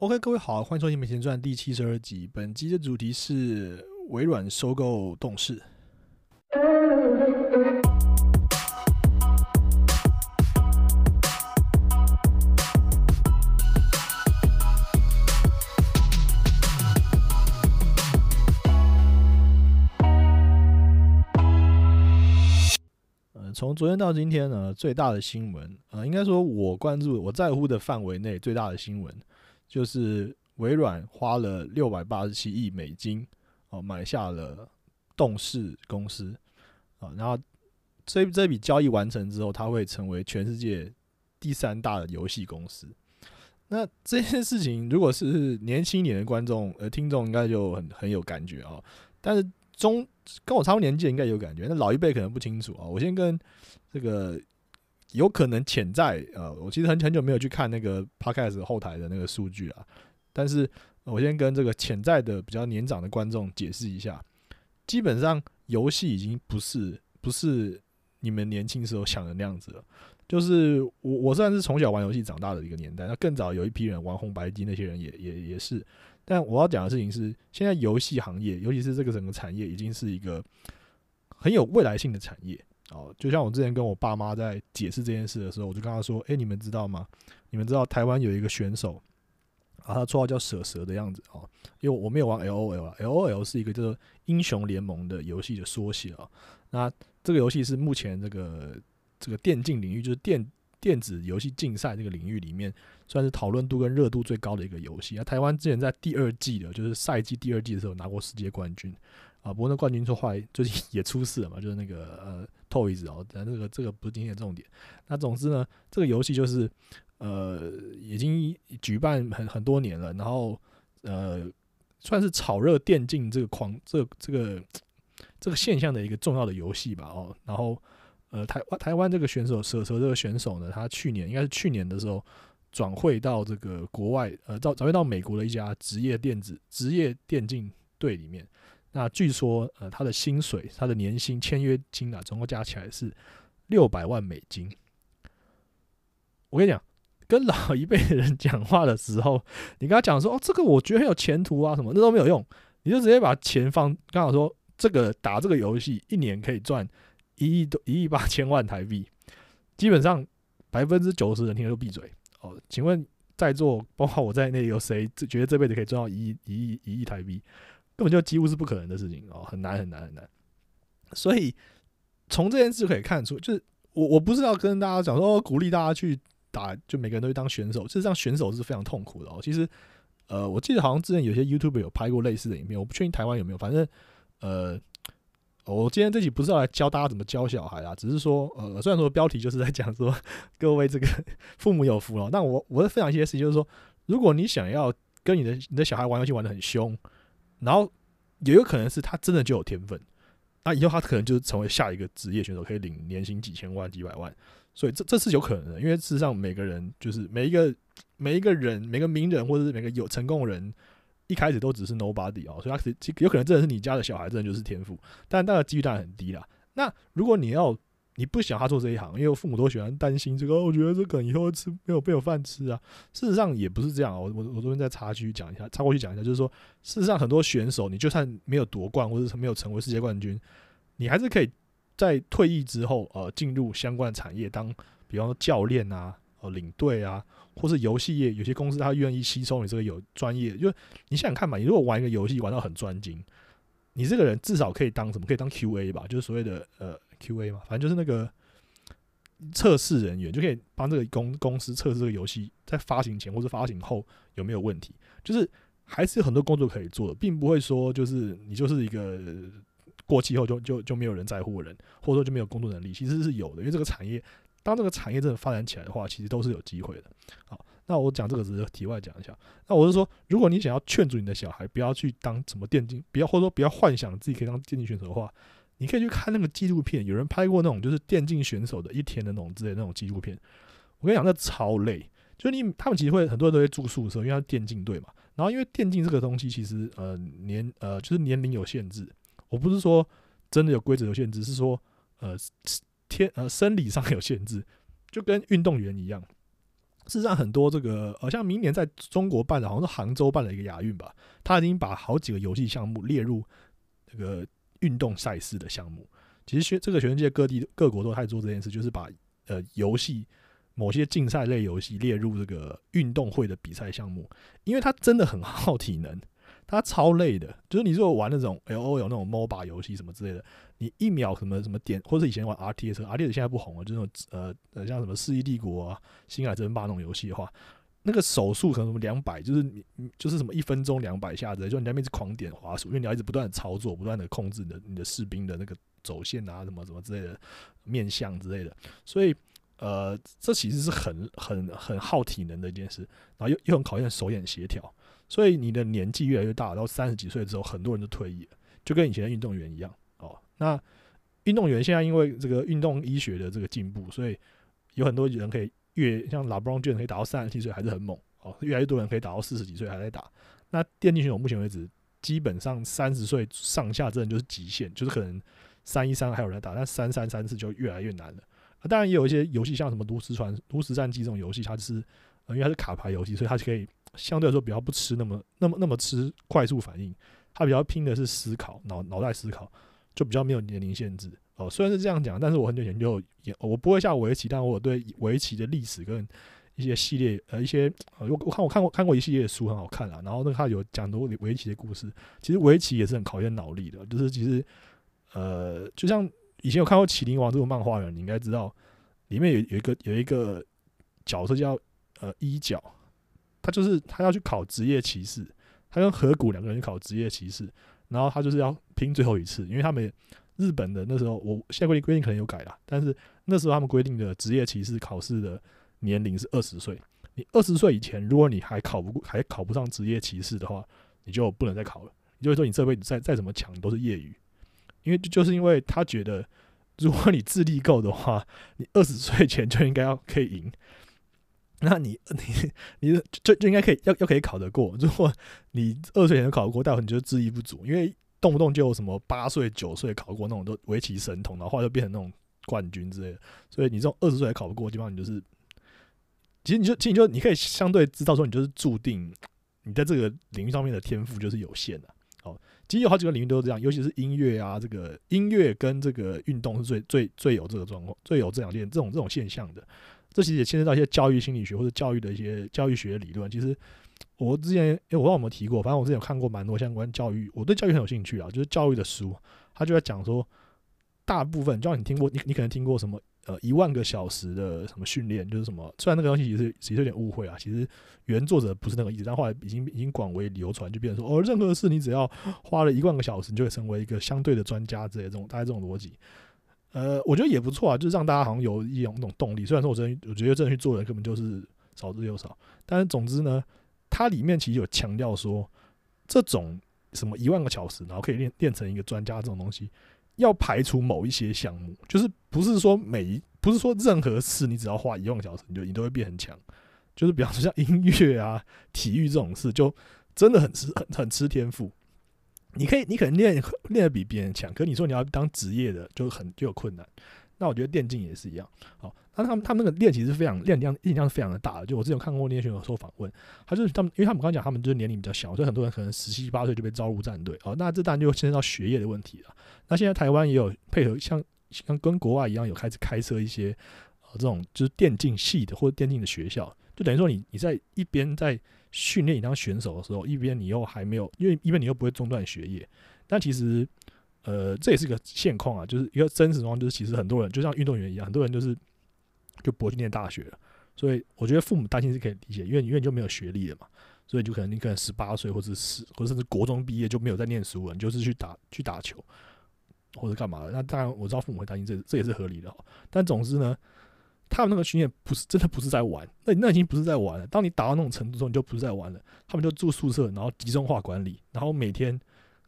OK，各位好，欢迎收听《美钱传》第七十二集。本集的主题是微软收购动视。呃，从昨天到今天呢，最大的新闻，呃，应该说我关注、我在乎的范围内最大的新闻，就是微软花了六百八十七亿美金哦，买下了动视公司啊，然后这这笔交易完成之后，它会成为全世界第三大的游戏公司。那这件事情，如果是年轻一点的观众呃听众，应该就很很有感觉啊，但是。中跟我差不多年纪应该有感觉，那老一辈可能不清楚啊。我先跟这个有可能潜在呃，我其实很很久没有去看那个 podcast 后台的那个数据啊。但是我先跟这个潜在的比较年长的观众解释一下，基本上游戏已经不是不是你们年轻时候想的那样子了。就是我我虽然是从小玩游戏长大的一个年代，那更早有一批人玩红白机，那些人也也也是。但我要讲的事情是，现在游戏行业，尤其是这个整个产业，已经是一个很有未来性的产业哦。就像我之前跟我爸妈在解释这件事的时候，我就跟他说：“哎，你们知道吗？你们知道台湾有一个选手啊，他绰号叫蛇蛇的样子哦。因为我没有玩 L O L 啊，L O L 是一个叫做英雄联盟的游戏的缩写啊。那这个游戏是目前这个这个电竞领域，就是电。电子游戏竞赛这个领域里面，算是讨论度跟热度最高的一个游戏。那台湾之前在第二季的，就是赛季第二季的时候拿过世界冠军啊。不过那冠军后来最近也出事了嘛，就是那个呃 Toys 哦，但这个这个不是今天的重点。那总之呢，这个游戏就是呃已经举办很很多年了，然后呃算是炒热电竞这个狂这这个这个现象的一个重要的游戏吧哦，然后。呃，台湾台湾这个选手蛇蛇这个选手呢，他去年应该是去年的时候转会到这个国外，呃，到转会到美国的一家职业电子职业电竞队里面。那据说，呃，他的薪水，他的年薪签约金啊，总共加起来是六百万美金。我跟你讲，跟老一辈人讲话的时候，你跟他讲说，哦，这个我觉得很有前途啊，什么那都没有用，你就直接把钱放，刚好说这个打这个游戏一年可以赚。一亿多一亿八千万台币，基本上百分之九十人听了都闭嘴哦。请问在座包括我在内，有谁觉得这辈子可以赚到一亿一亿一亿台币？根本就几乎是不可能的事情哦，很难很难很难。所以从这件事可以看出，就是我我不是要跟大家讲说鼓励大家去打，就每个人都去当选手。事实上，选手是非常痛苦的哦。其实，呃，我记得好像之前有些 YouTube 有拍过类似的影片，我不确定台湾有没有，反正呃。我今天这集不是要来教大家怎么教小孩啊，只是说，呃，虽然说标题就是在讲说各位这个父母有福了，但我我在分享一些事情，就是说，如果你想要跟你的你的小孩玩游戏玩的很凶，然后也有可能是他真的就有天分，那以后他可能就成为下一个职业选手，可以领年薪几千万、几百万，所以这这是有可能的，因为事实上每个人就是每一个每一个人每个名人或者是每个有成功人。一开始都只是 nobody 哦，所以他其实有可能真的是你家的小孩，真的就是天赋，但那个几率当然很低啦。那如果你要你不想他做这一行，因为父母都喜欢担心这个，我觉得这个以后吃没有没有饭吃啊。事实上也不是这样，我我我昨天在插区讲一下，插过去讲一下，就是说事实上很多选手，你就算没有夺冠或者是没有成为世界冠军，你还是可以在退役之后呃进入相关的产业当，比方说教练啊。呃，领队啊，或是游戏业，有些公司他愿意吸收你这个有专业，就你想想看嘛，你如果玩一个游戏玩到很专精，你这个人至少可以当什么？可以当 QA 吧，就是所谓的呃 QA 嘛，反正就是那个测试人员，就可以帮这个公公司测试这个游戏在发行前或者发行后有没有问题，就是还是有很多工作可以做的，并不会说就是你就是一个过气后就就就没有人在乎的人，或者说就没有工作能力，其实是有的，因为这个产业。当这个产业真的发展起来的话，其实都是有机会的。好，那我讲这个只是题外讲一下。那我是说，如果你想要劝阻你的小孩不要去当什么电竞，不要或者说不要幻想自己可以当电竞选手的话，你可以去看那个纪录片，有人拍过那种就是电竞选手的一天的那种之类那种纪录片。我跟你讲，那超累。就你他们其实会很多人都会住宿舍，因为他电竞队嘛。然后因为电竞这个东西其实呃年呃就是年龄有限制。我不是说真的有规则有限制，是说呃。天呃，生理上有限制，就跟运动员一样。事实上，很多这个呃，像明年在中国办的，好像是杭州办的一个亚运吧，他已经把好几个游戏项目列入这个运动赛事的项目。其实学这个全世界各地各国都在做这件事，就是把呃游戏某些竞赛类游戏列入这个运动会的比赛项目，因为它真的很耗体能。它超累的，就是你如果玩那种 L O 有那种 MOBA 游戏什么之类的，你一秒什么什么点，或者以前玩 R T S，R T S 现在不红了，就那种呃呃像什么《世纪帝国》啊、《星海争霸》那种游戏的话，那个手速可能什么两百，就是你就是什么一分钟两百下子，就你在那边一直狂点滑鼠，因为你要一直不断的操作，不断的控制你的你的士兵的那个走线啊，什么什么之类的面相之类的，所以呃，这其实是很很很耗体能的一件事，然后又又很考验手眼协调。所以你的年纪越来越大，到三十几岁之后，很多人都退役了，就跟以前的运动员一样哦。那运动员现在因为这个运动医学的这个进步，所以有很多人可以越像拉布朗卷可以打到三十七岁还是很猛哦，越来越多人可以打到四十几岁还在打。那电竞选手目前为止，基本上三十岁上下真的就是极限，就是可能三一三还有人打，但三三三四就越来越难了。当然也有一些游戏，像什么炉石传、炉石战记这种游戏，它是因为它是卡牌游戏，所以它可以。相对来说比较不吃那么那么那么吃快速反应，它比较拼的是思考脑脑袋思考，就比较没有年龄限制哦。虽然是这样讲，但是我很久前就也我不会下围棋，但我对围棋的历史跟一些系列呃一些呃我我看我看过看过一系列的书很好看啊，然后那个他有讲多围棋的故事。其实围棋也是很考验脑力的，就是其实呃就像以前有看过《麒麟王》这种漫画人，你应该知道里面有有一个有一个角色叫呃一角。他就是他要去考职业骑士，他跟河谷两个人去考职业骑士，然后他就是要拼最后一次，因为他们日本的那时候，我现在规定规定可能有改了，但是那时候他们规定的职业骑士考试的年龄是二十岁，你二十岁以前，如果你还考不过，还考不上职业骑士的话，你就不能再考了，也就是说你这辈子再再怎么强都是业余，因为就是因为他觉得，如果你智力够的话，你二十岁前就应该要可以赢。那你 你你就就应该可以要要可以考得过。如果你二岁前考得过，代表你就智力不足，因为动不动就什么八岁九岁考过那种都围棋神童，然后后来就变成那种冠军之类的。所以你这种二十岁还考不过，基本上你就是，其实你就其实你就你可以相对知道说，你就是注定你在这个领域上面的天赋就是有限的。哦，其实有好几个领域都是这样，尤其是音乐啊，这个音乐跟这个运动是最最最有这个状况，最有这两件这种这种现象的。这其实也牵涉到一些教育心理学或者教育的一些教育学理论。其实我之前，诶我不知道有没有提过，反正我之前有看过蛮多相关教育，我对教育很有兴趣啊，就是教育的书，他就在讲说，大部分，就像你听过，你你可能听过什么呃一万个小时的什么训练，就是什么，虽然那个东西其实其实有点误会啊，其实原作者不是那个意思，但后来已经已经广为流传，就变成说，哦，任何事你只要花了一万个小时，你就会成为一个相对的专家之类这种大概这种逻辑。呃，我觉得也不错啊，就是让大家好像有一种那种动力。虽然说我真我觉得真的去做人根本就是少之又少，但是总之呢，它里面其实有强调说，这种什么一万个小时，然后可以练练成一个专家这种东西，要排除某一些项目，就是不是说每一不是说任何事你只要花一万个小时，你就你都会变很强。就是比方说像音乐啊、体育这种事，就真的很吃很很吃天赋。你可以，你可能练练的比别人强，可你说你要当职业的，就很就有困难。那我觉得电竞也是一样。好，那他们他们那个练其实非常练量练量是非常的大的。就我之前看过那些选手受访问，他就是他们，因为他们刚刚讲他们就是年龄比较小，所以很多人可能十七八岁就被招入战队。哦，那这当然就牵涉到学业的问题了。那现在台湾也有配合，像像跟国外一样，有开始开设一些呃这种就是电竞系的或者电竞的学校，就等于说你你在一边在。训练你当选手的时候，一边你又还没有，因为一边你又不会中断学业。但其实，呃，这也是个现况啊，就是一个真实状况，就是其实很多人就像运动员一样，很多人就是就不去念大学了。所以我觉得父母担心是可以理解，因为因为你就没有学历了嘛，所以就可能你可能十八岁或者十或者甚至国中毕业就没有在念书了，你就是去打去打球或者干嘛的。那当然我知道父母会担心，这这也是合理的。但总之呢。他们那个训练不是真的不是在玩，那那已经不是在玩了。当你打到那种程度之后，你就不是在玩了。他们就住宿舍，然后集中化管理，然后每天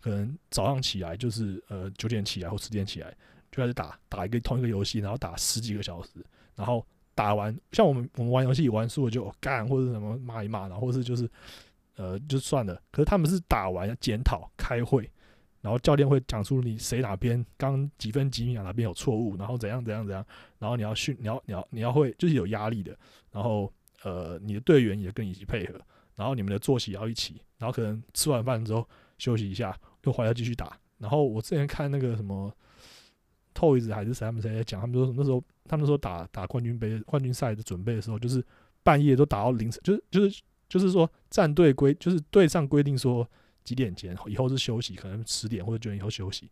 可能早上起来就是呃九点起来或十点起来就开始打打一个同一个游戏，然后打十几个小时，然后打完像我们我们玩游戏玩输了就干或者什么骂一骂，然后或是就是呃就算了。可是他们是打完检讨开会。然后教练会讲出你谁哪边刚几分几秒哪边有错误，然后怎样怎样怎样，然后你要训，你要你要你要会就是有压力的，然后呃，你的队员也跟你一起配合，然后你们的作息要一起，然后可能吃完饭之后休息一下，又回来继续打。然后我之前看那个什么透一子还是谁他们谁在讲，他们说那时候他们说打打冠军杯冠军赛的准备的时候，就是半夜都打到凌晨，就是就是就是说战队规就是队上规定说几点前以后是休息，可能十点或者九点以后休息，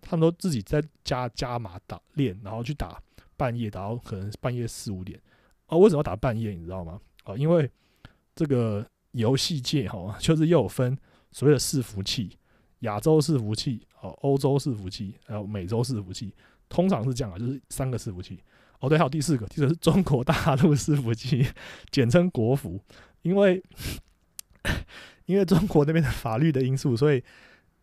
他们都自己在加加码打练，然后去打半夜打到可能半夜四五点。哦，为什么要打半夜？你知道吗？啊，因为这个游戏界哈，就是又有分所谓的伺服器，亚洲伺服器，哦，欧洲伺服器，还有美洲伺服器，通常是这样啊，就是三个伺服器。哦，对，还有第四个，第四个是中国大陆伺服器，简称国服。因为 因为中国那边的法律的因素，所以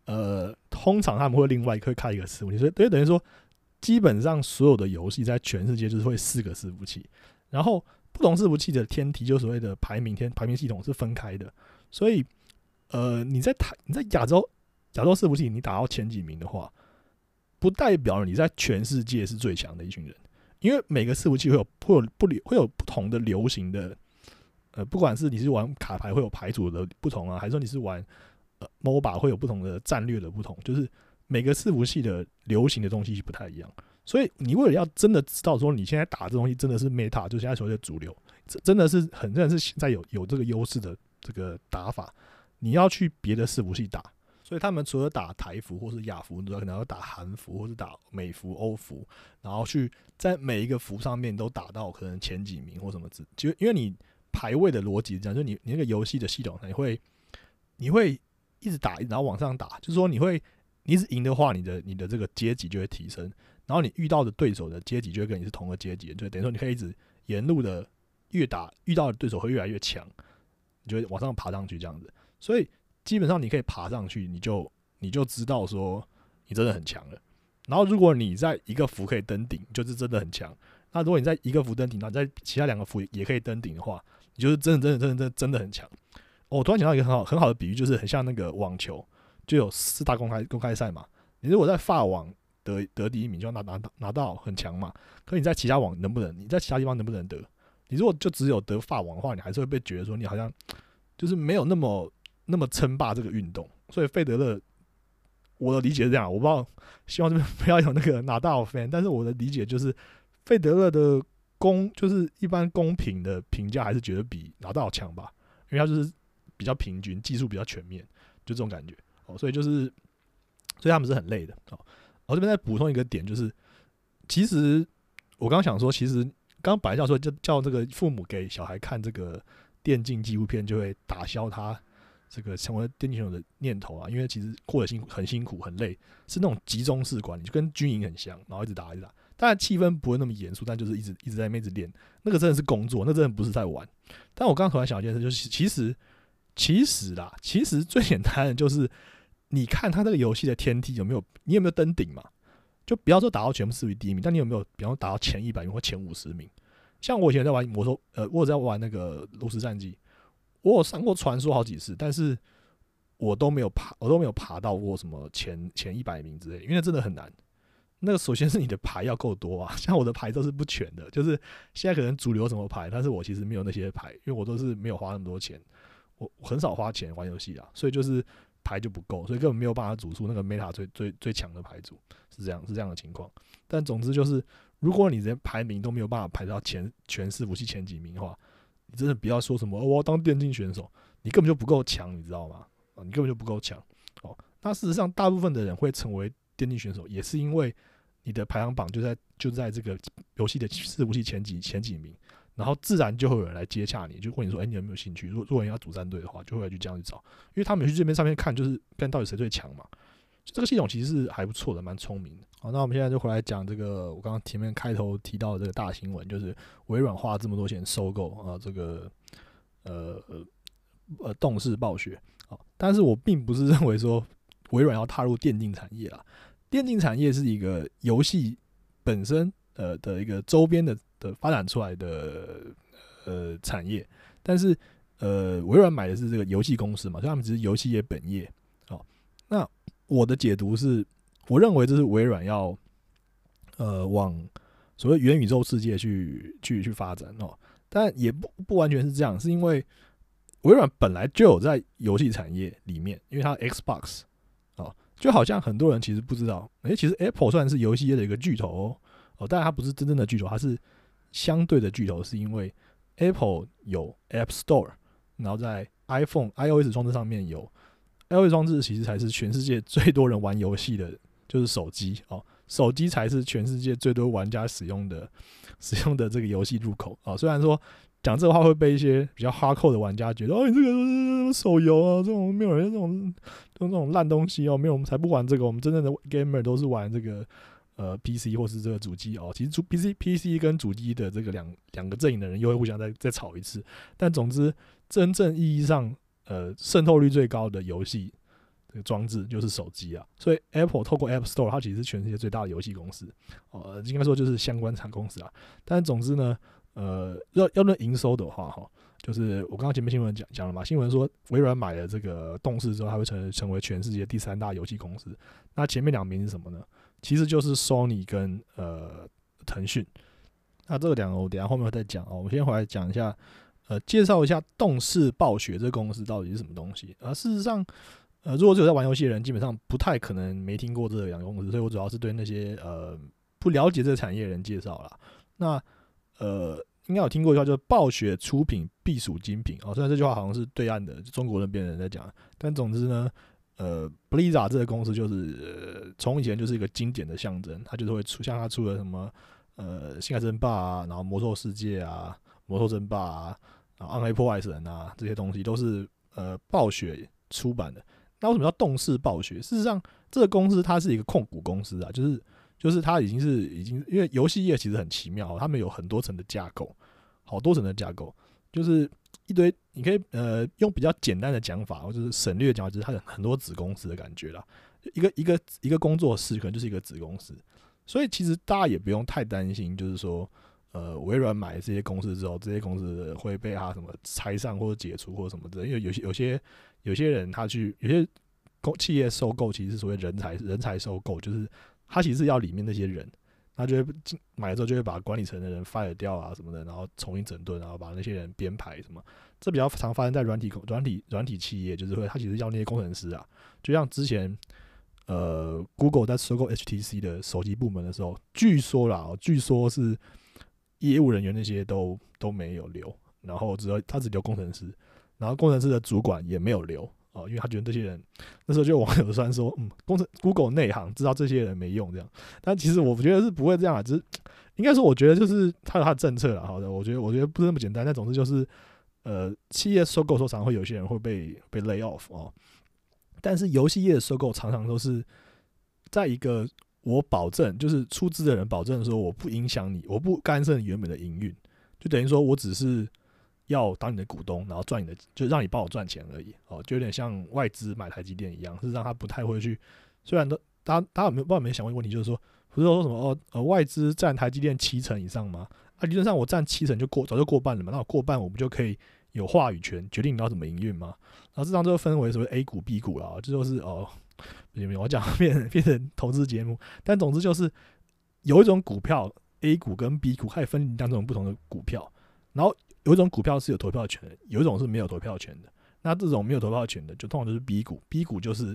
呃，通常他们会另外会开一个伺服器，所以等于说，基本上所有的游戏在全世界就是会四个伺服器。然后不同伺服器的天梯，就所谓的排名天排名系统是分开的，所以呃你在台你在亚洲亚洲伺服器你打到前几名的话，不代表你在全世界是最强的一群人，因为每个伺服器会有会有不流会有不同的流行的，呃不管是你是玩卡牌会有牌组的不同啊，还是说你是玩呃 MOBA 会有不同的战略的不同，就是每个伺服器的流行的东西不太一样。所以你为了要真的知道说你现在打这东西真的是 meta，就现在所谓的主流，这真的是很真的是现在有有这个优势的这个打法，你要去别的伺服器打。所以他们除了打台服或是亚服，你知道可能要打韩服或是打美服、欧服，然后去在每一个服上面都打到可能前几名或什么字，就因为你排位的逻辑是这样，就你你那个游戏的系统，你会你会一直打，然后往上打，就是说你会你一直赢的话，你的你的这个阶级就会提升。然后你遇到的对手的阶级就会跟你是同个阶级，就等于说你可以一直沿路的越打遇到的对手会越来越强，你就会往上爬上去这样子。所以基本上你可以爬上去，你就你就知道说你真的很强了。然后如果你在一个服可以登顶，就是真的很强。那如果你在一个服登顶，那在其他两个服也可以登顶的话，你就是真的真的真的真真的很强。我突然想到一个很好很好的比喻，就是很像那个网球，就有四大公开公开赛嘛。你如果在法网。得得第一名就要拿拿拿到很强嘛？可你在其他网能不能？你在其他地方能不能得？你如果就只有得法网的话，你还是会被觉得说你好像就是没有那么那么称霸这个运动。所以费德勒，我的理解是这样，我不知道，希望这边不要有那个拿到 fan。但是我的理解就是，费德勒的公就是一般公平的评价还是觉得比拿到强吧，因为他就是比较平均，技术比较全面，就这种感觉哦。所以就是，所以他们是很累的哦。我这边再补充一个点，就是其实我刚想说，其实刚刚本来叫说就叫这个父母给小孩看这个电竞纪录片，就会打消他这个成为电竞选手的念头啊。因为其实过得辛苦，很辛苦，很累，是那种集中式管理，就跟军营很像，然后一直打一直打。当然气氛不会那么严肃，但就是一直一直在那直练，那个真的是工作，那真的不是在玩。但我刚刚突然想一件事，就是其实其实啦，其实最简单的就是。你看他这个游戏的天梯有没有？你有没有登顶嘛？就不要说打到全部视为第一名，但你有没有，比方打到前一百名或前五十名？像我以前在玩魔兽，呃，我有在玩那个炉石战记，我有上过传说好几次，但是我都没有爬，我都没有爬到过什么前前一百名之类，因为真的很难。那个首先是你的牌要够多啊，像我的牌都是不全的，就是现在可能主流什么牌，但是我其实没有那些牌，因为我都是没有花那么多钱，我很少花钱玩游戏啊，所以就是。牌就不够，所以根本没有办法组出那个 meta 最最最强的牌组，是这样是这样的情况。但总之就是，如果你连排名都没有办法排到前全四服器前几名的话，你真的不要说什么我要当电竞选手，你根本就不够强，你知道吗？啊，你根本就不够强。哦，那事实上，大部分的人会成为电竞选手，也是因为你的排行榜就在就在这个游戏的四服器前几前几名。然后自然就会有人来接洽你，就问你说：“哎，你有没有兴趣？如果如果你要组战队的话，就会去这样去找，因为他们去这边上面看，就是看到底谁最强嘛。这个系统其实是还不错的，蛮聪明的。好，那我们现在就回来讲这个我刚刚前面开头提到的这个大新闻，就是微软花这么多钱收购啊，这个呃呃呃动视暴雪。好，但是我并不是认为说微软要踏入电竞产业啊，电竞产业是一个游戏本身呃的一个周边的。的发展出来的呃产业，但是呃微软买的是这个游戏公司嘛，所以他们只是游戏业本业。好，那我的解读是，我认为这是微软要呃往所谓元宇宙世界去去去发展哦。但也不不完全是这样，是因为微软本来就有在游戏产业里面，因为它 Xbox 哦，就好像很多人其实不知道，诶，其实 Apple 算是游戏业的一个巨头哦，哦，但它不是真正的巨头，它是相对的巨头，是因为 Apple 有 App Store，然后在 iPhone iOS 装置上面有 iOS 装置，其实才是全世界最多人玩游戏的，就是手机哦。手机才是全世界最多玩家使用的、使用的这个游戏入口啊！虽然说讲这话会被一些比较哈扣的玩家觉得，哦，你这个手游啊，这种没有人这种这种烂东西哦，没有我们才不玩这个，我们真正的 gamer 都是玩这个呃 PC 或是这个主机哦。其实主 PC PC 跟主机的这个两两个阵营的人又会互相再再吵一次。但总之，真正意义上呃渗透率最高的游戏。这个装置就是手机啊，所以 Apple 透过 App Store，它其实是全世界最大的游戏公司，呃，应该说就是相关厂公司啊。但总之呢，呃，要要论营收的话，哈，就是我刚刚前面新闻讲讲了嘛，新闻说微软买了这个动视之后，它会成成为全世界第三大游戏公司。那前面两名是什么呢？其实就是 Sony 跟呃腾讯。那这个两个我等下后面会再讲哦，我们先回来讲一下，呃，介绍一下动视暴雪这个公司到底是什么东西啊？事实上。呃，如果只有在玩游戏的人，基本上不太可能没听过这两个公司，所以我主要是对那些呃不了解这个产业的人介绍啦。那呃，应该有听过一句话，就是暴雪出品必属精品哦。虽然这句话好像是对岸的中国那边人在讲，但总之呢，呃，Blizzard 这个公司就是从以前就是一个经典的象征，它就是会出像它出了什么呃《星海争霸》啊，然后《魔兽世界》啊，《魔兽争霸》啊，《暗黑破坏神》啊，这些东西都是呃暴雪出版的。那为什么要动视暴雪？事实上，这个公司它是一个控股公司啊，就是就是它已经是已经，因为游戏业其实很奇妙，他们有很多层的架构，好多层的架构，就是一堆，你可以呃用比较简单的讲法，或者是省略讲，就是它有很多子公司的感觉啦。一个一个一个工作室可能就是一个子公司，所以其实大家也不用太担心，就是说呃微软买这些公司之后，这些公司会被它什么拆散或者解除或者什么的，因为有些有些。有些人他去有些公企业收购，其实是所谓人才人才收购，就是他其实是要里面那些人，他就会买了之后就会把管理层的人 fire 掉啊什么的，然后重新整顿，然后把那些人编排什么。这比较常发生在软体软体软体企业，就是会他其实要那些工程师啊，就像之前呃 Google 在收购 HTC 的手机部门的时候，据说啦，据说是业务人员那些都都没有留，然后只要他只留工程师。然后工程师的主管也没有留哦，因为他觉得这些人那时候就网友算说，嗯，工程 Google 内行知道这些人没用这样，但其实我觉得是不会这样啊，只是应该说我觉得就是他有他的政策了，好的，我觉得我觉得不是那么简单，但总之就是呃，企业收购时候常常会有些人会被被 lay off 哦，但是游戏业的收购常常都是在一个我保证就是出资的人保证说我不影响你，我不干涉你原本的营运，就等于说我只是。要当你的股东，然后赚你的，就让你帮我赚钱而已哦，就有点像外资买台积电一样，是让他不太会去。虽然都大家大家有没有不知道有没有想过一个问题，就是说不是说什么哦呃外资占台积电七成以上吗？啊理论上我占七成就过早就过半了嘛，那我过半我不就可以有话语权，决定你要怎么营运吗？然后这张就分为什么 A 股 B 股了，这就是哦有没有，我讲 变变成投资节目，但总之就是有一种股票 A 股跟 B 股它也分两种不同的股票，然后。有一种股票是有投票权的，有一种是没有投票权的。那这种没有投票权的，就通常就是 B 股。B 股就是，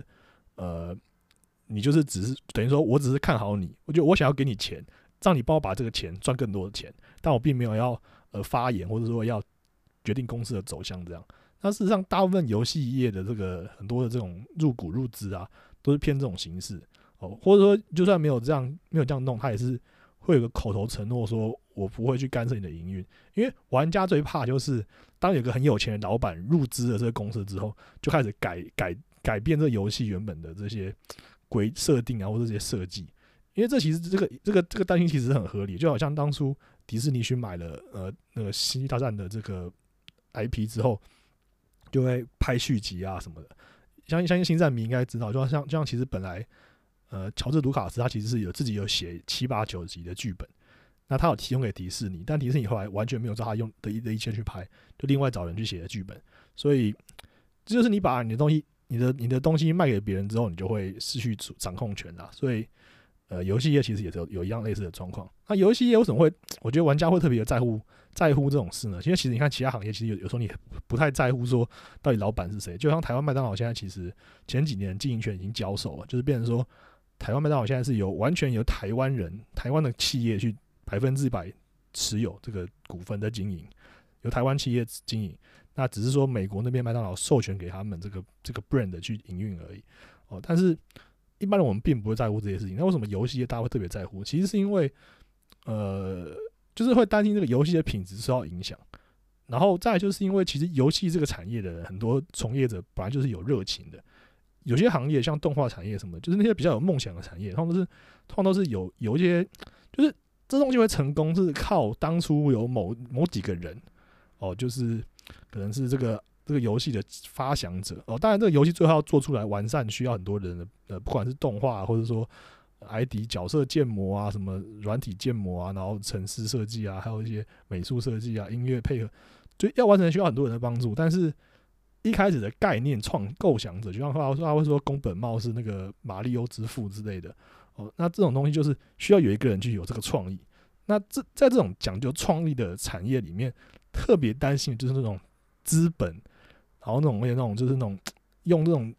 呃，你就是只是等于说我只是看好你，我就我想要给你钱，让你帮我把这个钱赚更多的钱，但我并没有要呃发言或者说要决定公司的走向这样。那事实上，大部分游戏业的这个很多的这种入股入资啊，都是偏这种形式哦，或者说就算没有这样没有这样弄，他也是会有个口头承诺说。我不会去干涉你的营运，因为玩家最怕就是当有个很有钱的老板入资了这个公司之后，就开始改改改变这游戏原本的这些规设定啊，或者这些设计。因为这其实这个这个这个担心其实很合理，就好像当初迪士尼去买了呃那个《星际大战》的这个 IP 之后，就会拍续集啊什么的。相信相信星战迷应该知道，就像就像其实本来呃乔治卢卡斯他其实是有自己有写七八九集的剧本。那他有提供给迪士尼，但迪士尼后来完全没有照他用的一的一切去拍，就另外找人去写的剧本。所以这就是你把你的东西、你的你的东西卖给别人之后，你就会失去主掌控权啦。所以呃，游戏业其实也是有有一样类似的状况。那游戏业为什么会？我觉得玩家会特别在乎在乎这种事呢？因为其实你看其他行业，其实有有时候你不太在乎说到底老板是谁。就像台湾麦当劳现在其实前几年经营权已经交手了，就是变成说台湾麦当劳现在是由完全由台湾人、台湾的企业去百分之百持有这个股份的经营，由台湾企业经营。那只是说美国那边麦当劳授权给他们这个这个 brand 去营运而已哦，但是。一般人我们并不会在乎这些事情，那为什么游戏业大家会特别在乎？其实是因为，呃，就是会担心这个游戏的品质受到影响。然后再就是因为，其实游戏这个产业的很多从业者本来就是有热情的。有些行业像动画产业什么，就是那些比较有梦想的产业，他们都是通常都是有有一些，就是这东西会成功是靠当初有某某几个人哦，就是可能是这个。这个游戏的发想者哦，当然这个游戏最后要做出来完善，需要很多人的呃，不管是动画或者说 ID 角色建模啊，什么软体建模啊，然后城市设计啊，还有一些美术设计啊，音乐配合，就要完成需要很多人的帮助。但是一开始的概念创构想者，就像话说他会说宫本茂是那个马里欧之父之类的哦，那这种东西就是需要有一个人去有这个创意。那这在这种讲究创意的产业里面，特别担心就是那种资本。然后那种那种就是那种 用这种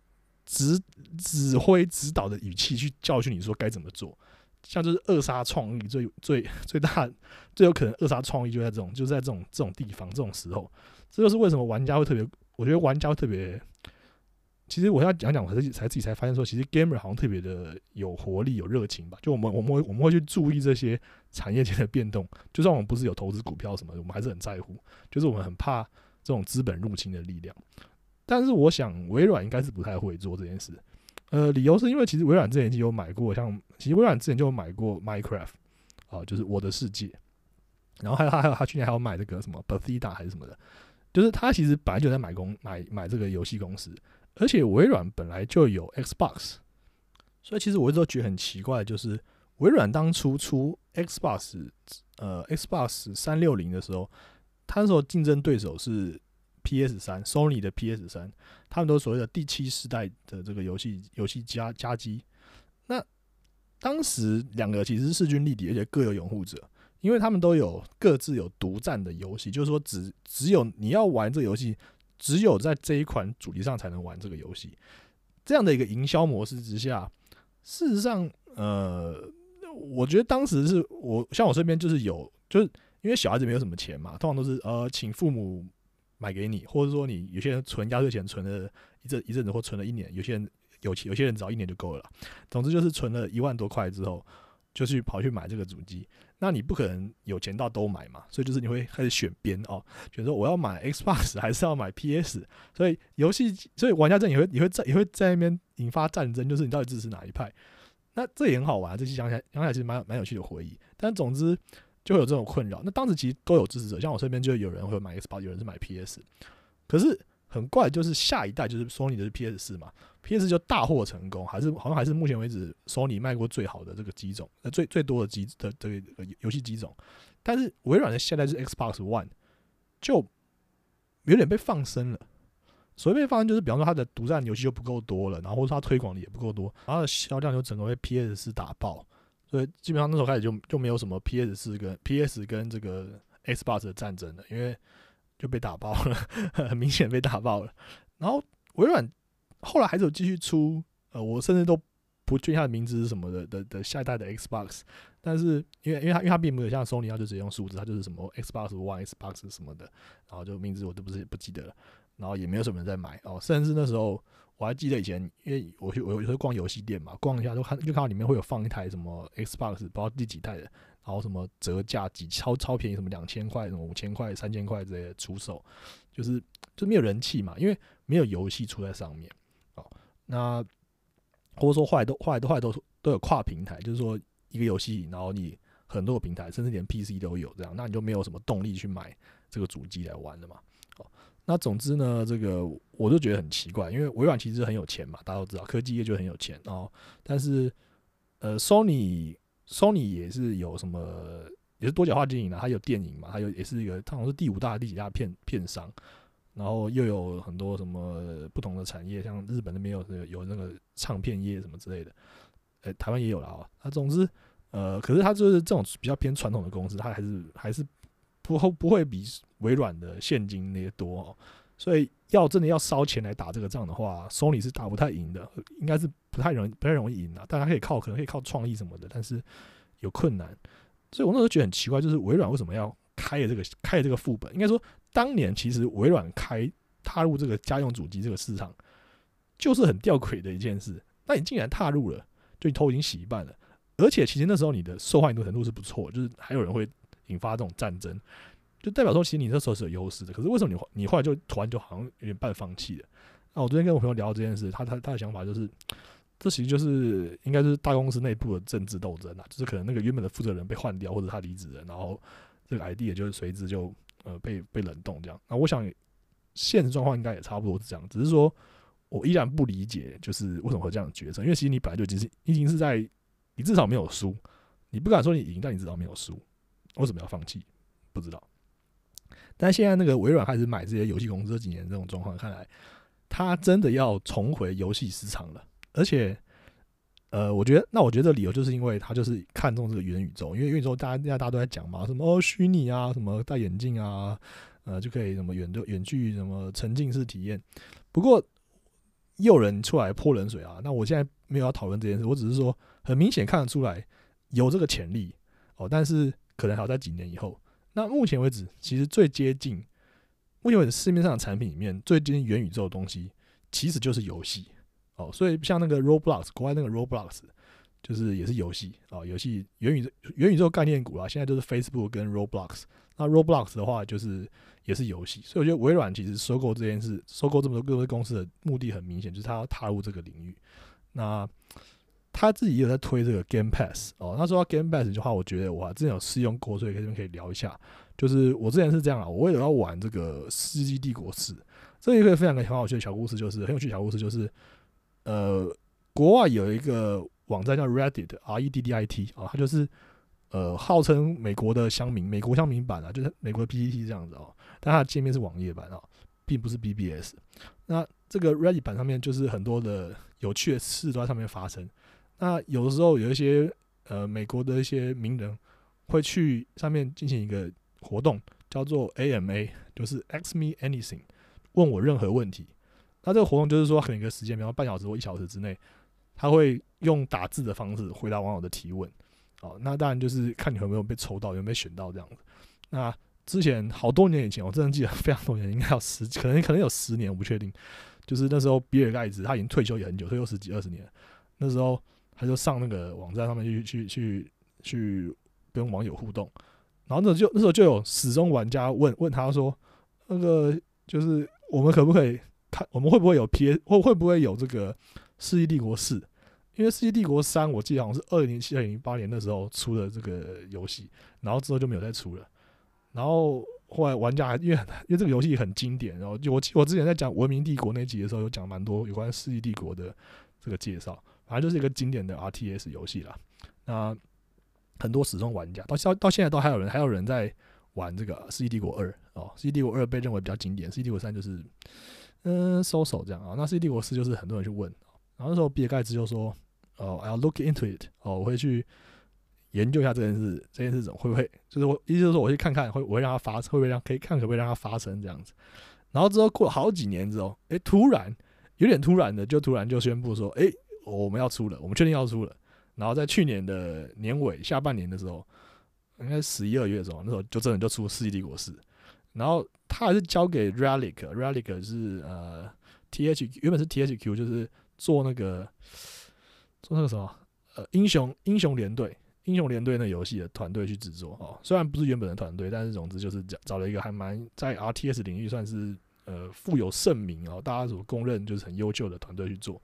指指挥指导的语气去教训你说该怎么做，像就是扼杀创意最最最大最有可能扼杀创意就在这种就在这种这种地方这种时候，这就是为什么玩家会特别，我觉得玩家会特别，其实我要讲讲我才才自己才发现说，其实 gamer 好像特别的有活力有热情吧，就我们我们会我们会去注意这些产业间的变动，就算我们不是有投资股票什么，我们还是很在乎，就是我们很怕。这种资本入侵的力量，但是我想微软应该是不太会做这件事。呃，理由是因为其实微软之前就有买过，像其实微软之前就有买过 Minecraft 啊，就是我的世界。然后还有还有他去年还有买这个什么 Bethesda 还是什么的，就是他其实本来就在买公买买这个游戏公司，而且微软本来就有 Xbox，所以其实我一直都觉得很奇怪，就是微软当初出 Xbox 呃 Xbox 三六零的时候。他那时候竞争对手是 PS 三，Sony 的 PS 三，他们都所谓的第七世代的这个游戏游戏加加机。那当时两个其实是势均力敌，而且各有拥护者，因为他们都有各自有独占的游戏，就是说只只有你要玩这个游戏，只有在这一款主题上才能玩这个游戏。这样的一个营销模式之下，事实上，呃，我觉得当时是我像我身边就是有就是。因为小孩子没有什么钱嘛，通常都是呃请父母买给你，或者说你有些人存压岁钱存了一阵一阵子或存了一年，有些人有钱，有些人只要一年就够了。总之就是存了一万多块之后，就去跑去买这个主机。那你不可能有钱到都买嘛，所以就是你会开始选边哦，选择我要买 Xbox 还是要买 PS。所以游戏，所以玩家阵也会也会在也会在那边引发战争，就是你到底支持哪一派？那这也很好玩，这期想起来想起来其实蛮蛮有趣的回忆。但总之。就会有这种困扰。那当时其实都有支持者，像我身边就有人会买 Xbox，有人是买 PS。可是很怪，就是下一代就是 Sony 的 PS 四嘛，PS 就大获成功，还是好像还是目前为止 Sony 卖过最好的这个机种，呃最最多的机的这个游戏机种。但是微软的现在是 Xbox One，就有点被放生了。所谓被放生，就是比方说它的独占游戏就不够多了，然后或者它推广的也不够多，然后销量就整个被 PS 四打爆。所以基本上那时候开始就就没有什么 PS 四跟 PS 跟这个 Xbox 的战争了，因为就被打爆了，很明显被打爆了。然后微软后来还是有继续出，呃，我甚至都不确定它的名字是什么的的的下一代的 Xbox，但是因为因为它因为它并没有像 Sony 一样就直接用数字，它就是什么 Xbox One、Xbox 什么的，然后就名字我都不是不记得了，然后也没有什么人在买哦，甚至那时候。我还记得以前，因为我去我有时候逛游戏店嘛，逛一下都看就看到里面会有放一台什么 Xbox，不知道第几代的，然后什么折价几超超便宜，什么两千块、什么五千块、三千块之类的出售，就是就没有人气嘛，因为没有游戏出在上面哦。那或者说后来都后来都后来都都有跨平台，就是说一个游戏，然后你很多个平台，甚至连 PC 都有这样，那你就没有什么动力去买这个主机来玩了嘛。那总之呢，这个我就觉得很奇怪，因为微软其实很有钱嘛，大家都知道，科技业就很有钱哦。但是，呃，Sony，Sony 也是有什么，也是多角化经营的，它有电影嘛，它有也是一个，它好像是第五大、第几大片片商，然后又有很多什么不同的产业，像日本那边有有那个唱片业什么之类的。呃，台湾也有了啊。那总之，呃，可是它就是这种比较偏传统的公司，它还是还是不不会比微软的现金那些多哦。所以要真的要烧钱来打这个仗的话，Sony 是打不太赢的，应该是不太容不太容易赢的。大家可以靠可能可以靠创意什么的，但是有困难。所以我那时候觉得很奇怪，就是微软为什么要开了这个开了这个副本？应该说，当年其实微软开踏入这个家用主机这个市场，就是很吊诡的一件事。那你竟然踏入了，就你头已经洗一半了，而且其实那时候你的受欢迎度程度是不错，就是还有人会引发这种战争。就代表说，其实你那时候是有优势的，可是为什么你你后来就突然就好像有点半放弃了？那我昨天跟我朋友聊这件事，他他他的想法就是，这其实就是应该是大公司内部的政治斗争啊，就是可能那个原本的负责人被换掉，或者他离职了，然后这个 ID 也就是随之就呃被被冷冻这样。那我想现实状况应该也差不多是这样，只是说我依然不理解，就是为什么会这样的决策？因为其实你本来就已经是已经是在你至少没有输，你不敢说你赢，但你至少没有输，为什么要放弃？不知道。但现在那个微软开始买这些游戏公司，这几年这种状况看来，他真的要重回游戏市场了。而且，呃，我觉得，那我觉得理由就是因为他就是看中这个元宇宙，因为元宇宙大家现在大家都在讲嘛，什么哦虚拟啊，什么戴眼镜啊，呃，就可以什么远远距什么沉浸式体验。不过，又有人出来泼冷水啊。那我现在没有要讨论这件事，我只是说，很明显看得出来有这个潜力哦，但是可能还要在几年以后。那目前为止，其实最接近目前为止市面上的产品里面最接近元宇宙的东西，其实就是游戏哦。所以像那个 Roblox，国外那个 Roblox，就是也是游戏啊，游戏元宇宙元宇宙概念股啊，现在就是 Facebook 跟 Roblox。那 Roblox 的话，就是也是游戏。所以我觉得微软其实收购这件事，收购这么多各个公司的目的很明显，就是他要踏入这个领域。那他自己也有在推这个 Game Pass 哦。那说到 Game Pass 的话，我觉得我之前有试用过，所以这边可以聊一下。就是我之前是这样啊，我为了要玩这个《世纪帝国四》，这一个分享个很有趣的小故事，就是很有趣的小故事，就是呃，国外有一个网站叫 Reddit，R E D D I T 啊，它就是呃号称美国的乡民，美国乡民版啊，就是美国的 P P T 这样子哦，但它的界面是网页版啊，并不是 B B S。那这个 Reddit 版上面就是很多的有趣的事都在上面发生。那有的时候有一些呃美国的一些名人会去上面进行一个活动，叫做 AMA，就是 Ask Me Anything，问我任何问题。那这个活动就是说，可能一个时间，比方半小时或一小时之内，他会用打字的方式回答网友的提问。哦，那当然就是看你有没有被抽到，有没有选到这样子。那之前好多年以前，我真的记得非常多年，应该有十，可能可能有十年，我不确定。就是那时候比尔盖茨他已经退休也很久，退休十几二十年，那时候。他就上那个网站上面去去去去跟网友互动，然后那就那时候就有始终玩家问问他说，那个就是我们可不可以看，我们会不会有 P 会会不会有这个《世纪帝国四》？因为《世纪帝国三》我记得好像是二零零七、二零零八年的时候出的这个游戏，然后之后就没有再出了。然后后来玩家还因为因为这个游戏很经典，然后就我我之前在讲《文明帝国》那集的时候，有讲蛮多有关《世纪帝国》的这个介绍。反正就是一个经典的 RTS 游戏啦。那很多始终玩家到到到现在都还有人还有人在玩这个《世纪帝国二》哦，《世纪帝国二》被认为比较经典，《世纪帝国三》就是嗯收手这样啊。那《世纪帝国四》就是很多人去问，然后那时候比尔盖茨就说：“哦，I'll look into it。”哦，我会去研究一下这件事，这件事怎么会不会就是我意思就是说我去看看会我会让它发会不会让可以看可不可以让它发生这样子。然后之后过了好几年之后，哎，突然有点突然的就突然就宣布说：“哎。”我们要出了，我们确定要出了。然后在去年的年尾下半年的时候，应该十一二月的时候，那时候就真的就出《世纪帝国四》。然后他还是交给 Relic，Relic 是呃 TH 原本是 THQ，就是做那个做那个什么呃英雄英雄联队英雄联队那游戏的团队去制作哦。虽然不是原本的团队，但是总之就是找找了一个还蛮在 RTS 领域算是呃富有盛名哦，大家所公认就是很优秀的团队去做。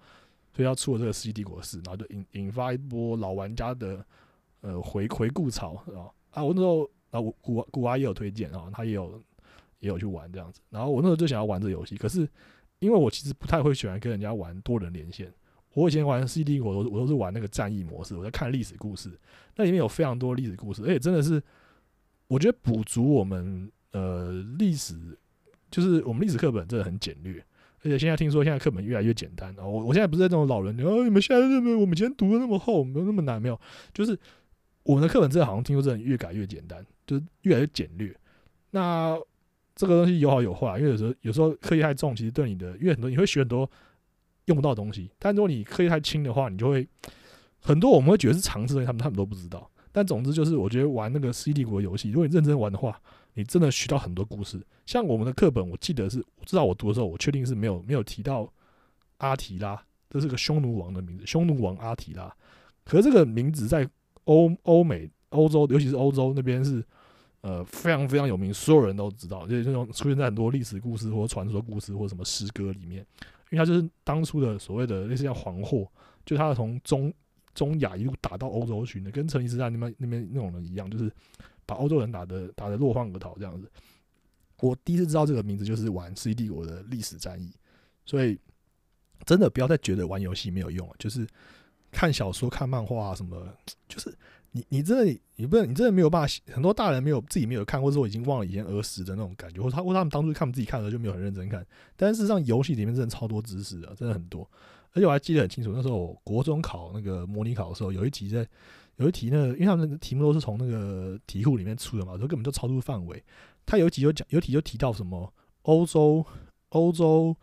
所以要出了这个《世纪帝国四》，然后就引引发一波老玩家的呃回回顾潮啊啊！我那时候啊，我古古阿也有推荐啊，他也有也有去玩这样子。然后我那时候就想要玩这游戏，可是因为我其实不太会喜欢跟人家玩多人连线。我以前玩《世纪帝国》都我都是玩那个战役模式，我在看历史故事，那里面有非常多历史故事，而且真的是我觉得补足我们呃历史，就是我们历史课本真的很简略。而且现在听说现在课本越来越简单。我我现在不是那种老人，哦，你们现在认为我们以前读的那么厚，没有那么难，没有，就是我们的课本真的好像听说真的越改越简单，就是越来越简略。那这个东西有好有坏，因为有时候有时候课业太重，其实对你的，因为很多你会学很多用不到的东西。但如果你课业太轻的话，你就会很多我们会觉得是常识的，他们他们都不知道。但总之就是，我觉得玩那个 C D 国游戏，如果你认真玩的话，你真的学到很多故事。像我们的课本，我记得是，我知道我读的时候，我确定是没有没有提到阿提拉，这是个匈奴王的名字，匈奴王阿提拉。可是这个名字在欧欧美、欧洲，尤其是欧洲那边是。呃，非常非常有名，所有人都知道，就是那种出现在很多历史故事或传说故事或什么诗歌里面，因为他就是当初的所谓的类似像黄祸，就他从中中亚一路打到欧洲去的，跟成吉思汗那边那边那种人一样，就是把欧洲人打的打的落荒而逃这样子。我第一次知道这个名字，就是玩《世纪帝国》的历史战役，所以真的不要再觉得玩游戏没有用了，就是看小说、看漫画啊什么，就是。你你真的你不能你真的没有办法，很多大人没有自己没有看，或者说已经忘了以前儿时的那种感觉，或他或他们当初看自己看的时候就没有很认真看。但事实上，游戏里面真的超多知识的，真的很多。而且我还记得很清楚，那时候国中考那个模拟考的时候，有一题在有一题那个，因为他们的题目都是从那个题库里面出的嘛，都根本就超出范围。他有一题就讲，有题就提到什么欧洲欧洲。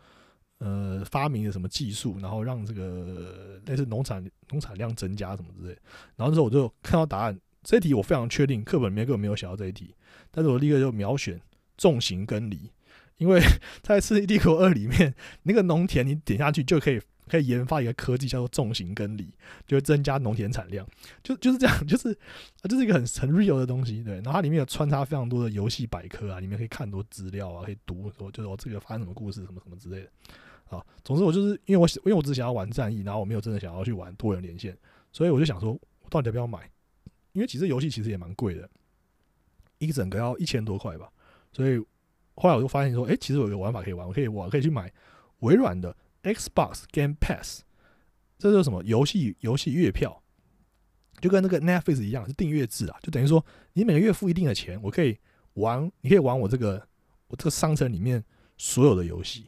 呃，发明了什么技术，然后让这个类似农产农产量增加什么之类。然后那时候我就看到答案，这一题我非常确定，课本里面根本没有写到这一题。但是我立刻就秒选重型耕犁，因为 在《世纪帝国二》里面，那个农田你点下去就可以可以研发一个科技叫做重型耕犁，就会增加农田产量。就就是这样，就是这是一个很很 real 的东西，对。然后它里面有穿插非常多的游戏百科啊，里面可以看很多资料啊，可以读说就是我这个发生什么故事，什么什么之类的。啊，总之我就是因为我因为我只想要玩战役，然后我没有真的想要去玩多人连线，所以我就想说，我到底要不要买？因为其实游戏其实也蛮贵的，一整个要一千多块吧。所以后来我就发现说，哎，其实有一个玩法可以玩，我可以我可以去买微软的 Xbox Game Pass，这是什么游戏游戏月票，就跟那个 Netflix 一样是订阅制啊，就等于说你每个月付一定的钱，我可以玩，你可以玩我这个我这个商城里面所有的游戏。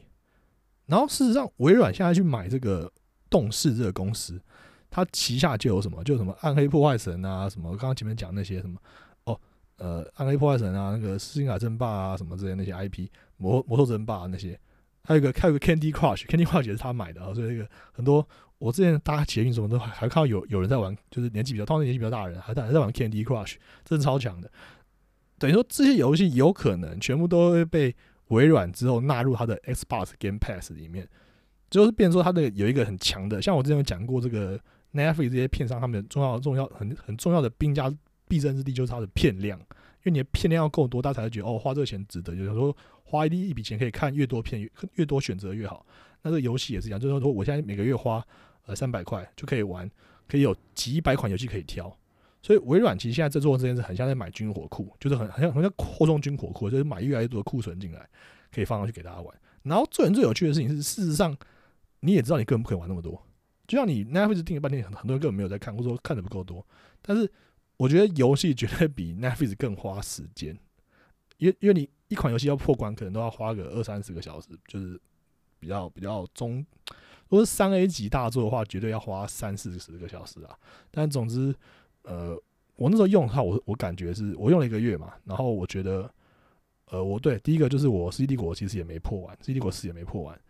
然后事实上，微软现在去买这个动视这个公司，它旗下就有什么，就什么暗黑破坏神啊，什么刚刚前面讲那些什么哦，呃，暗黑破坏神啊，那个斯金卡争霸啊，什么之类那些 IP，魔魔兽争霸啊那些，还有一个还有个 Candy Crush，Candy Crush 也是他买的啊，所以那个很多我之前搭捷运什么都还还看到有有人在玩，就是年纪比较，通常年纪比较大的人还在还在玩 Candy Crush，真的超强的。等于说这些游戏有可能全部都会被。微软之后纳入它的 Xbox Game Pass 里面，就是变说它的有一个很强的，像我之前有讲过这个 Netflix 这些片商，他们的重要重要很很重要的兵家必争之地就是它的片量，因为你的片量要够多，大家才会觉得哦花这个钱值得。就是说花一一笔钱可以看越多片越多选择越好。那这个游戏也是一样，就是说我现在每个月花呃三百块就可以玩，可以有几百款游戏可以挑。所以微软其实现在在做这件事，很像在买军火库，就是很很像很像扩充军火库，就是买越来越多的库存进来，可以放上去给大家玩。然后最最有趣的事情是，事实上你也知道你根本不可以玩那么多，就像你 Netflix 订了半天，很很多人根本没有在看，或者说看的不够多。但是我觉得游戏绝对比 Netflix 更花时间，因为因为你一款游戏要破关，可能都要花个二三十个小时，就是比较比较中。如果是三 A 级大作的话，绝对要花三四十个小时啊。但总之。呃，我那时候用的话，我我感觉是我用了一个月嘛，然后我觉得，呃，我对第一个就是我 C D 国其实也没破完，C D 国四也没破完，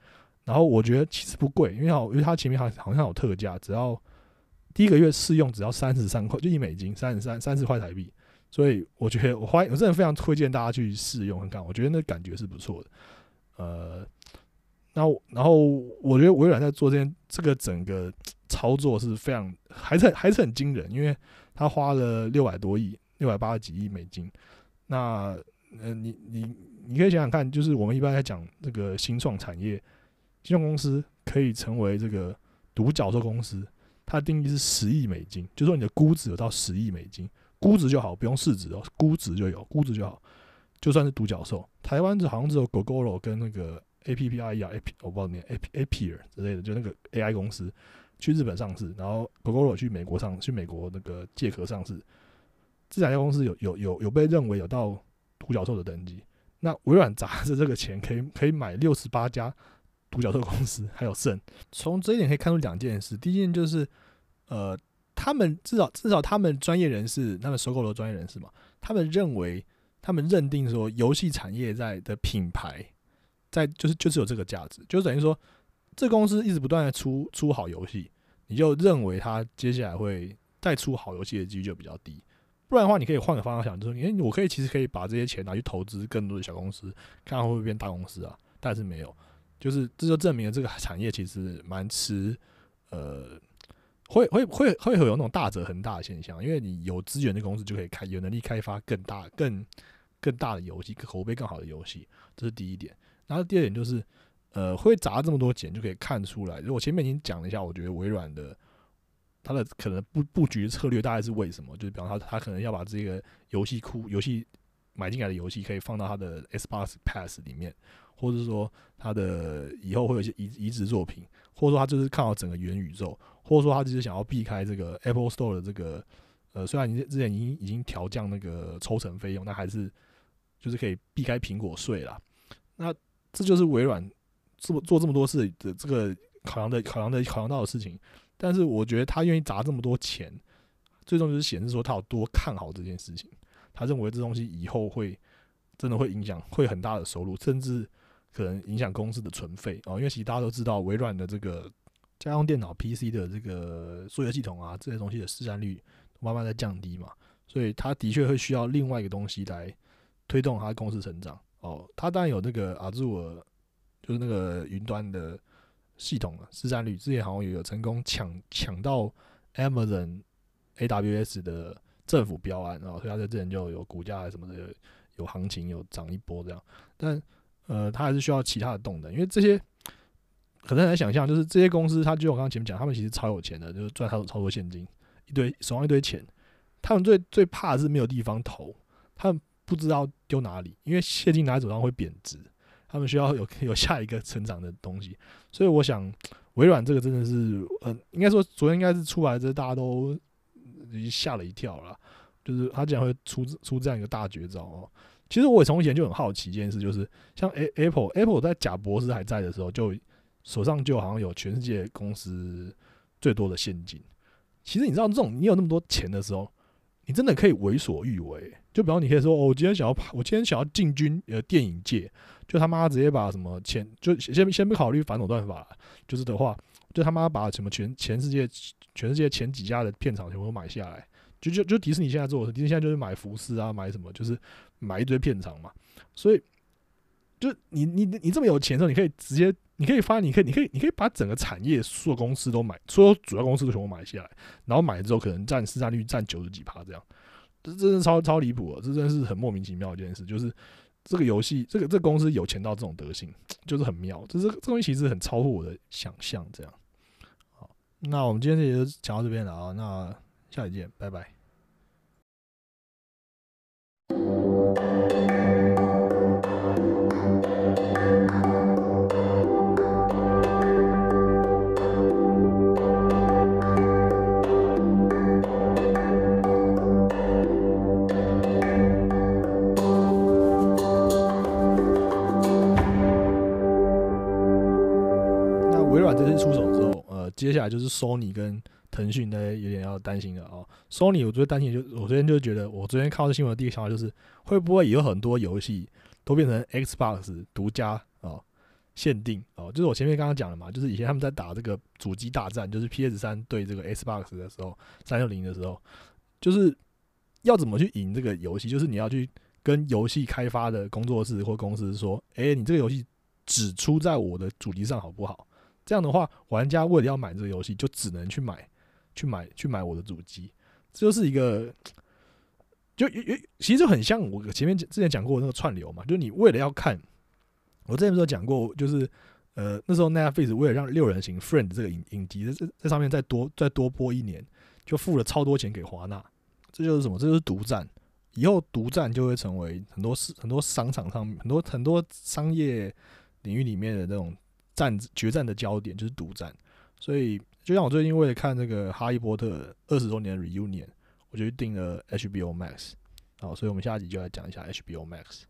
然后我觉得其实不贵，因为好，因为它前面好好像有特价，只要第一个月试用只要三十三块，就一美金，三十三三十块台币，所以我觉得我欢，我真的非常推荐大家去试用看，我觉得那感觉是不错的，呃。那，然后我觉得微软在做这件这个整个操作是非常还是还是很惊人，因为他花了六百多亿，六百八十几亿美金。那呃，你你你可以想想看，就是我们一般在讲这个新创产业，新创公司可以成为这个独角兽公司，它的定义是十亿美金，就说你的估值有到十亿美金，估值就好，不用市值哦，估值就有，估值就好，就算是独角兽。台湾这好像只有 Google 跟那个。A P P I E A P 我不知道念 A P A P R 之类的，就那个 A I 公司去日本上市，然后 Google 去美国上去美国那个借壳上市，这两家公司有有有有被认为有到独角兽的等级。那微软砸着这个钱，可以可以买六十八家独角兽公司还有剩。从这一点可以看出两件事，第一件就是呃，他们至少至少他们专业人士，他们收购的专业人士嘛，他们认为他们认定说游戏产业在的品牌在就是就是有这个价值，就等于说这公司一直不断的出出好游戏，你就认为它接下来会再出好游戏的几率就比较低。不然的话，你可以换个方向想，就是诶，我可以其实可以把这些钱拿去投资更多的小公司，看看会不会变大公司啊？但是没有，就是这就证明了这个产业其实蛮吃，呃，会会会会有那种大者恒大的现象，因为你有资源的公司就可以开有能力开发更大、更更大的游戏，口碑更好的游戏，这是第一点。然后第二点就是，呃，会砸这么多钱就可以看出来。我前面已经讲了一下，我觉得微软的。它的可能布布局策略大概是为什么？就是比方说他可能要把这个游戏库游戏买进来的游戏可以放到他的 Xbox Pass 里面，或者是说他的以后会有一些移移植作品，或者说他就是看好整个元宇宙，或者说他只是想要避开这个 Apple Store 的这个呃，虽然你之前已经已经调降那个抽成费用，但还是就是可以避开苹果税啦。那这就是微软做做这么多事的这个考量的考量的考量到的事情。但是我觉得他愿意砸这么多钱，最终就是显示说他有多看好这件事情。他认为这东西以后会真的会影响，会很大的收入，甚至可能影响公司的存废哦。因为其实大家都知道，微软的这个家用电脑 PC 的这个作业系统啊，这些东西的市占率慢慢在降低嘛，所以他的确会需要另外一个东西来推动他公司成长哦。他当然有那个 Azure，就是那个云端的。系统了市占率，之前好像也有成功抢抢到 Amazon AWS 的政府标案，然后所以它在之前就有股价什么的有行情，有涨一波这样。但呃，它还是需要其他的动能，因为这些很难想象，就是这些公司，它就我刚刚前面讲，他们其实超有钱的，就是赚超超多现金，一堆手上一堆钱，他们最最怕的是没有地方投，他们不知道丢哪里，因为现金拿在手上会贬值。他们需要有 有下一个成长的东西，所以我想微软这个真的是，嗯，应该说昨天应该是出来，这大家都已经吓了一跳了，就是他竟然会出出这样一个大绝招哦。其实我从前就很好奇一件事，就是像 A Apple Apple 在贾博士还在的时候，就手上就好像有全世界公司最多的现金。其实你知道，这种你有那么多钱的时候，你真的可以为所欲为。就比方你可以说，哦，我今天想要跑，我今天想要进军呃电影界。就他妈直接把什么钱，就先先不考虑反垄断法，就是的话，就他妈把什么全全世界全世界前几家的片场全部都买下来，就就就迪士尼现在做的，迪士尼现在就是买福斯啊，买什么，就是买一堆片场嘛。所以，就你你你这么有钱的时候，你可以直接，你可以发，你可以你可以你可以把整个产业所有公司都买，所有主要公司都全部买下来，然后买了之后可能占市占率占九十几趴这样，这真是超超离谱啊！这真是很莫名其妙一件事，就是。这个游戏，这个这公司有钱到这种德行，就是很妙。这是这东西其实很超乎我的想象。这样，好，那我们今天也就讲到这边了啊。那下期见，拜拜。这次出手之后，呃接下来就是 Sony 跟腾讯呢，有点要担心了哦。Sony 我最担心就我昨天就觉得，我昨天看到这新闻的第一个想法就是，会不会有很多游戏都变成 Xbox 独家哦，限定哦？就是我前面刚刚讲了嘛，就是以前他们在打这个主机大战，就是 PS 三对这个 Xbox 的时候，三六零的时候，就是要怎么去赢这个游戏？就是你要去跟游戏开发的工作室或公司说，哎，你这个游戏只出在我的主机上好不好？这样的话，玩家为了要买这个游戏，就只能去买、去买、去买我的主机。这就是一个，就有有，其实就很像我前面之前讲过那个串流嘛。就是你为了要看，我之前不是讲过，就是呃那时候 Netflix 为了让六人行 Friend 这个影影集在在上面再多再多播一年，就付了超多钱给华纳。这就是什么？这就是独占。以后独占就会成为很多市很多商场上很多很多商业领域里面的那种。战决战的焦点就是独占，所以就像我最近为了看这个《哈利波特》二十周年 reunion，我就订了 HBO Max，好，所以我们下一集就来讲一下 HBO Max。